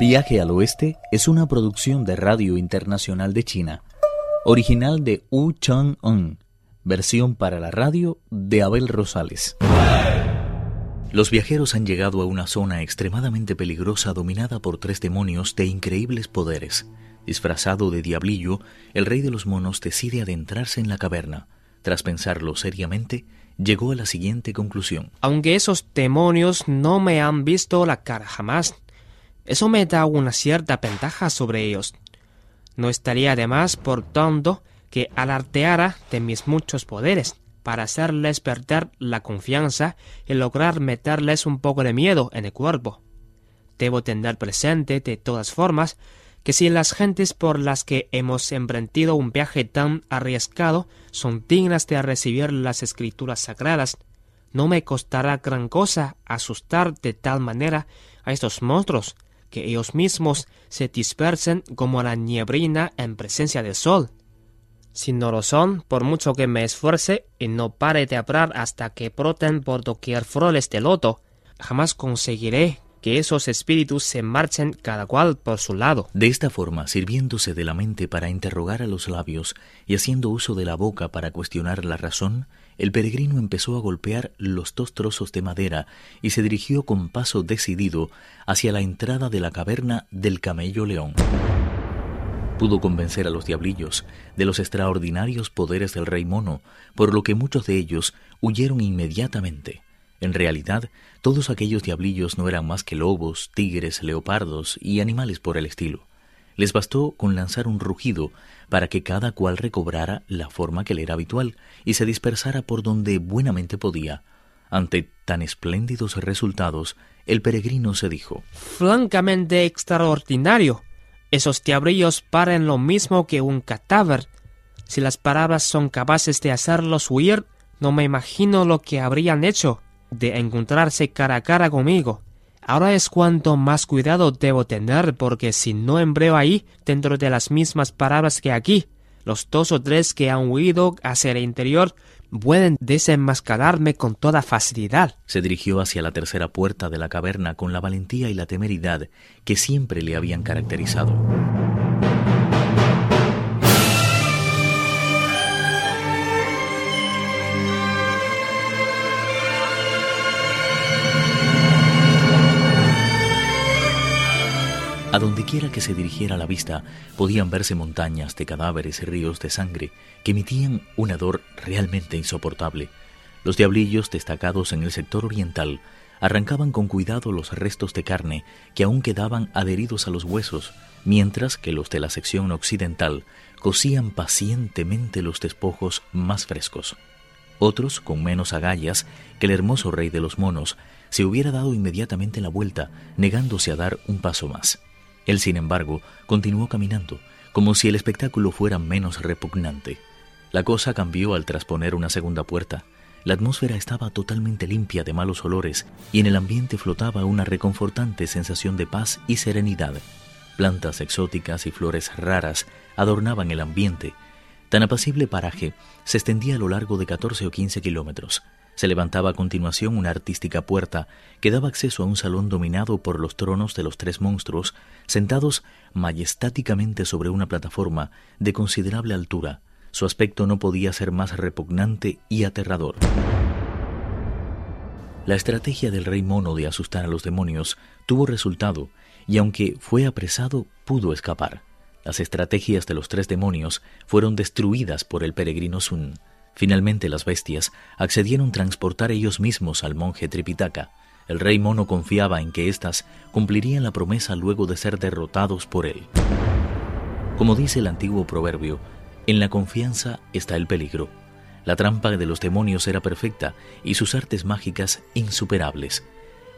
Viaje al Oeste es una producción de Radio Internacional de China, original de Wu Chang-un, versión para la radio de Abel Rosales. Los viajeros han llegado a una zona extremadamente peligrosa dominada por tres demonios de increíbles poderes. Disfrazado de diablillo, el rey de los monos decide adentrarse en la caverna. Tras pensarlo seriamente, llegó a la siguiente conclusión. Aunque esos demonios no me han visto la cara jamás, eso me da una cierta ventaja sobre ellos. No estaría de más, por tanto, que alardeara de mis muchos poderes, para hacerles perder la confianza y lograr meterles un poco de miedo en el cuerpo. Debo tener presente, de todas formas, que si las gentes por las que hemos emprendido un viaje tan arriesgado son dignas de recibir las escrituras sagradas, no me costará gran cosa asustar de tal manera a estos monstruos que ellos mismos se dispersen como la niebrina en presencia del sol. Si no lo son, por mucho que me esfuerce y no pare de hablar hasta que broten por doquier flores de loto, jamás conseguiré que esos espíritus se marchen cada cual por su lado. De esta forma, sirviéndose de la mente para interrogar a los labios y haciendo uso de la boca para cuestionar la razón, el peregrino empezó a golpear los dos trozos de madera y se dirigió con paso decidido hacia la entrada de la caverna del camello león. Pudo convencer a los diablillos de los extraordinarios poderes del rey mono, por lo que muchos de ellos huyeron inmediatamente. En realidad, todos aquellos diablillos no eran más que lobos, tigres, leopardos y animales por el estilo. Les bastó con lanzar un rugido para que cada cual recobrara la forma que le era habitual y se dispersara por donde buenamente podía. Ante tan espléndidos resultados, el peregrino se dijo Francamente extraordinario. Esos diablillos paren lo mismo que un cadáver. Si las palabras son capaces de hacerlos huir, no me imagino lo que habrían hecho de encontrarse cara a cara conmigo. Ahora es cuanto más cuidado debo tener porque si no empleo ahí, dentro de las mismas palabras que aquí, los dos o tres que han huido hacia el interior pueden desenmascararme con toda facilidad. Se dirigió hacia la tercera puerta de la caverna con la valentía y la temeridad que siempre le habían caracterizado. A donde quiera que se dirigiera la vista, podían verse montañas de cadáveres y ríos de sangre que emitían un hedor realmente insoportable. Los diablillos destacados en el sector oriental arrancaban con cuidado los restos de carne que aún quedaban adheridos a los huesos, mientras que los de la sección occidental cosían pacientemente los despojos más frescos. Otros, con menos agallas que el hermoso rey de los monos, se hubiera dado inmediatamente la vuelta, negándose a dar un paso más. Él, sin embargo, continuó caminando, como si el espectáculo fuera menos repugnante. La cosa cambió al trasponer una segunda puerta. La atmósfera estaba totalmente limpia de malos olores y en el ambiente flotaba una reconfortante sensación de paz y serenidad. Plantas exóticas y flores raras adornaban el ambiente. Tan apacible paraje se extendía a lo largo de 14 o 15 kilómetros. Se levantaba a continuación una artística puerta que daba acceso a un salón dominado por los tronos de los tres monstruos, sentados majestáticamente sobre una plataforma de considerable altura. Su aspecto no podía ser más repugnante y aterrador. La estrategia del rey mono de asustar a los demonios tuvo resultado, y aunque fue apresado, pudo escapar. Las estrategias de los tres demonios fueron destruidas por el peregrino Sun. Finalmente las bestias accedieron a transportar ellos mismos al monje Tripitaka. El rey mono confiaba en que éstas cumplirían la promesa luego de ser derrotados por él. Como dice el antiguo proverbio, en la confianza está el peligro. La trampa de los demonios era perfecta y sus artes mágicas insuperables.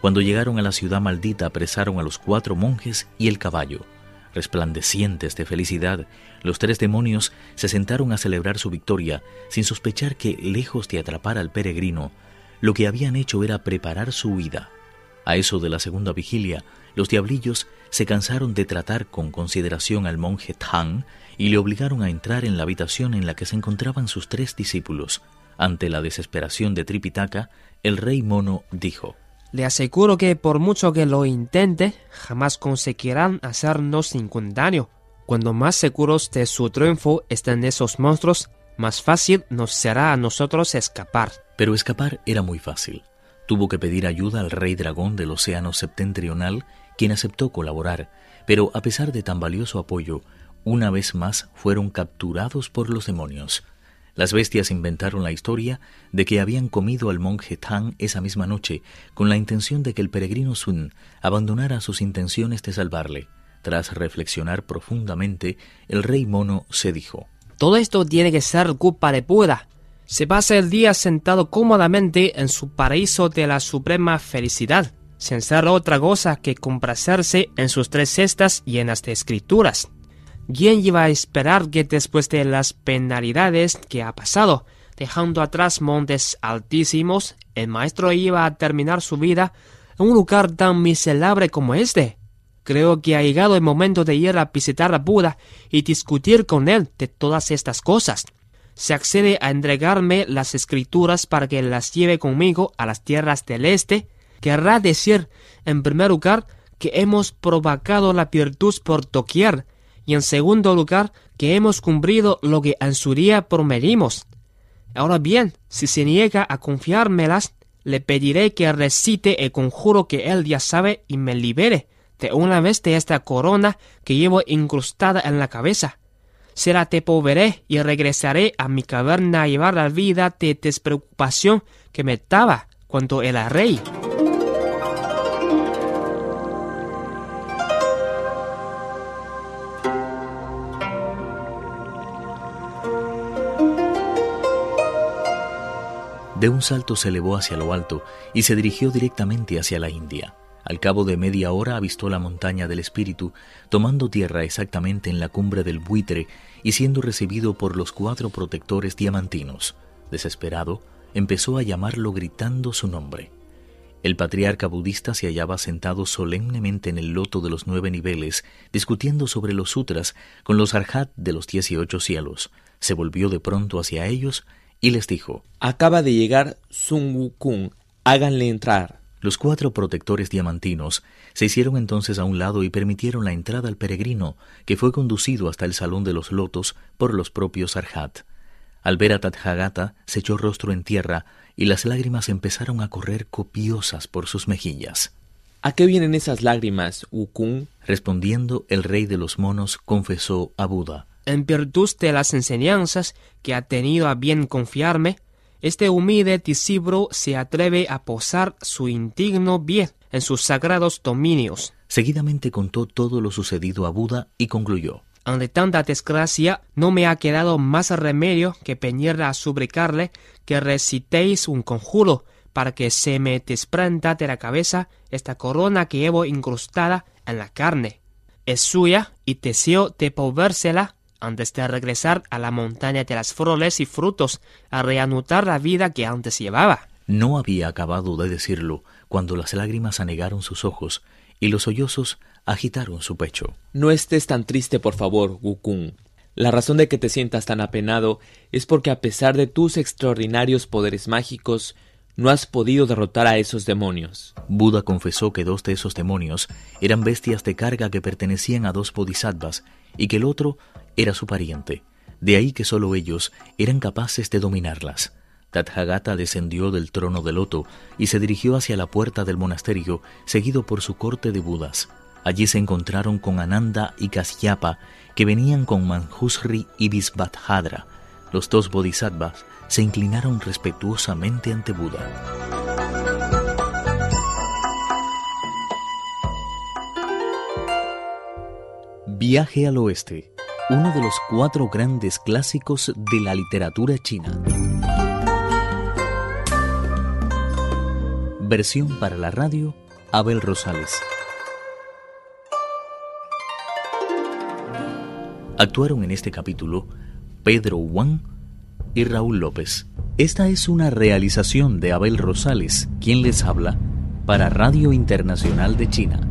Cuando llegaron a la ciudad maldita apresaron a los cuatro monjes y el caballo. Resplandecientes de felicidad, los tres demonios se sentaron a celebrar su victoria sin sospechar que, lejos de atrapar al peregrino, lo que habían hecho era preparar su huida. A eso de la segunda vigilia, los diablillos se cansaron de tratar con consideración al monje Tang y le obligaron a entrar en la habitación en la que se encontraban sus tres discípulos. Ante la desesperación de Tripitaka, el rey mono dijo: Le aseguro que por mucho que lo intente, jamás conseguirán hacernos ningún daño. Cuando más seguros de su triunfo estén esos monstruos, más fácil nos será a nosotros escapar. Pero escapar era muy fácil. Tuvo que pedir ayuda al rey dragón del océano septentrional, quien aceptó colaborar, pero a pesar de tan valioso apoyo, una vez más fueron capturados por los demonios. Las bestias inventaron la historia de que habían comido al monje Tang esa misma noche con la intención de que el peregrino Sun abandonara sus intenciones de salvarle. Tras reflexionar profundamente, el rey mono se dijo Todo esto tiene que ser culpa de Buda. Se pasa el día sentado cómodamente en su paraíso de la suprema felicidad, sin ser otra cosa que complacerse en sus tres cestas llenas de escrituras. ¿Quién iba a esperar que después de las penalidades que ha pasado, dejando atrás montes altísimos, el maestro iba a terminar su vida en un lugar tan miserable como este? Creo que ha llegado el momento de ir a visitar a Buda y discutir con él de todas estas cosas. Se accede a entregarme las escrituras para que las lleve conmigo a las tierras del este. Querrá decir, en primer lugar, que hemos provocado la virtud por doquier y en segundo lugar que hemos cumplido lo que en su día prometimos. Ahora bien, si se niega a confiármelas, le pediré que recite el conjuro que él ya sabe y me libere de una vez de esta corona que llevo incrustada en la cabeza. Te poveré y regresaré a mi caverna a llevar la vida de despreocupación que me daba cuando era rey. De un salto se elevó hacia lo alto y se dirigió directamente hacia la India. Al cabo de media hora avistó la montaña del espíritu, tomando tierra exactamente en la cumbre del buitre y siendo recibido por los cuatro protectores diamantinos. Desesperado, empezó a llamarlo gritando su nombre. El patriarca budista se hallaba sentado solemnemente en el loto de los nueve niveles, discutiendo sobre los sutras con los arhat de los dieciocho cielos. Se volvió de pronto hacia ellos y les dijo, Acaba de llegar Sun Wukong, háganle entrar. Los cuatro protectores diamantinos se hicieron entonces a un lado y permitieron la entrada al peregrino, que fue conducido hasta el salón de los lotos por los propios Arhat. Al ver a Tathagata, se echó rostro en tierra y las lágrimas empezaron a correr copiosas por sus mejillas. ¿A qué vienen esas lágrimas, Wukong? Respondiendo, el rey de los monos confesó a Buda en virtud de las enseñanzas que ha tenido a bien confiarme, este humilde discípulo se atreve a posar su indigno bien en sus sagrados dominios. Seguidamente contó todo lo sucedido a Buda y concluyó. Ante tanta desgracia, no me ha quedado más remedio que venir a suplicarle que recitéis un conjuro para que se me desprenda de la cabeza esta corona que llevo incrustada en la carne. Es suya y deseo devolvérsela antes de regresar a la montaña de las flores y frutos, a reanudar la vida que antes llevaba. No había acabado de decirlo cuando las lágrimas anegaron sus ojos y los sollozos agitaron su pecho. No estés tan triste, por favor, Wukong. La razón de que te sientas tan apenado es porque a pesar de tus extraordinarios poderes mágicos, no has podido derrotar a esos demonios. Buda confesó que dos de esos demonios eran bestias de carga que pertenecían a dos bodhisattvas y que el otro era su pariente, de ahí que sólo ellos eran capaces de dominarlas. Tathagata descendió del trono de loto y se dirigió hacia la puerta del monasterio, seguido por su corte de Budas. Allí se encontraron con Ananda y Kasyapa, que venían con Manjusri y Visvadhadra. Los dos bodhisattvas se inclinaron respetuosamente ante Buda. Viaje al oeste uno de los cuatro grandes clásicos de la literatura china. Versión para la radio, Abel Rosales. Actuaron en este capítulo Pedro Wang y Raúl López. Esta es una realización de Abel Rosales, quien les habla para Radio Internacional de China.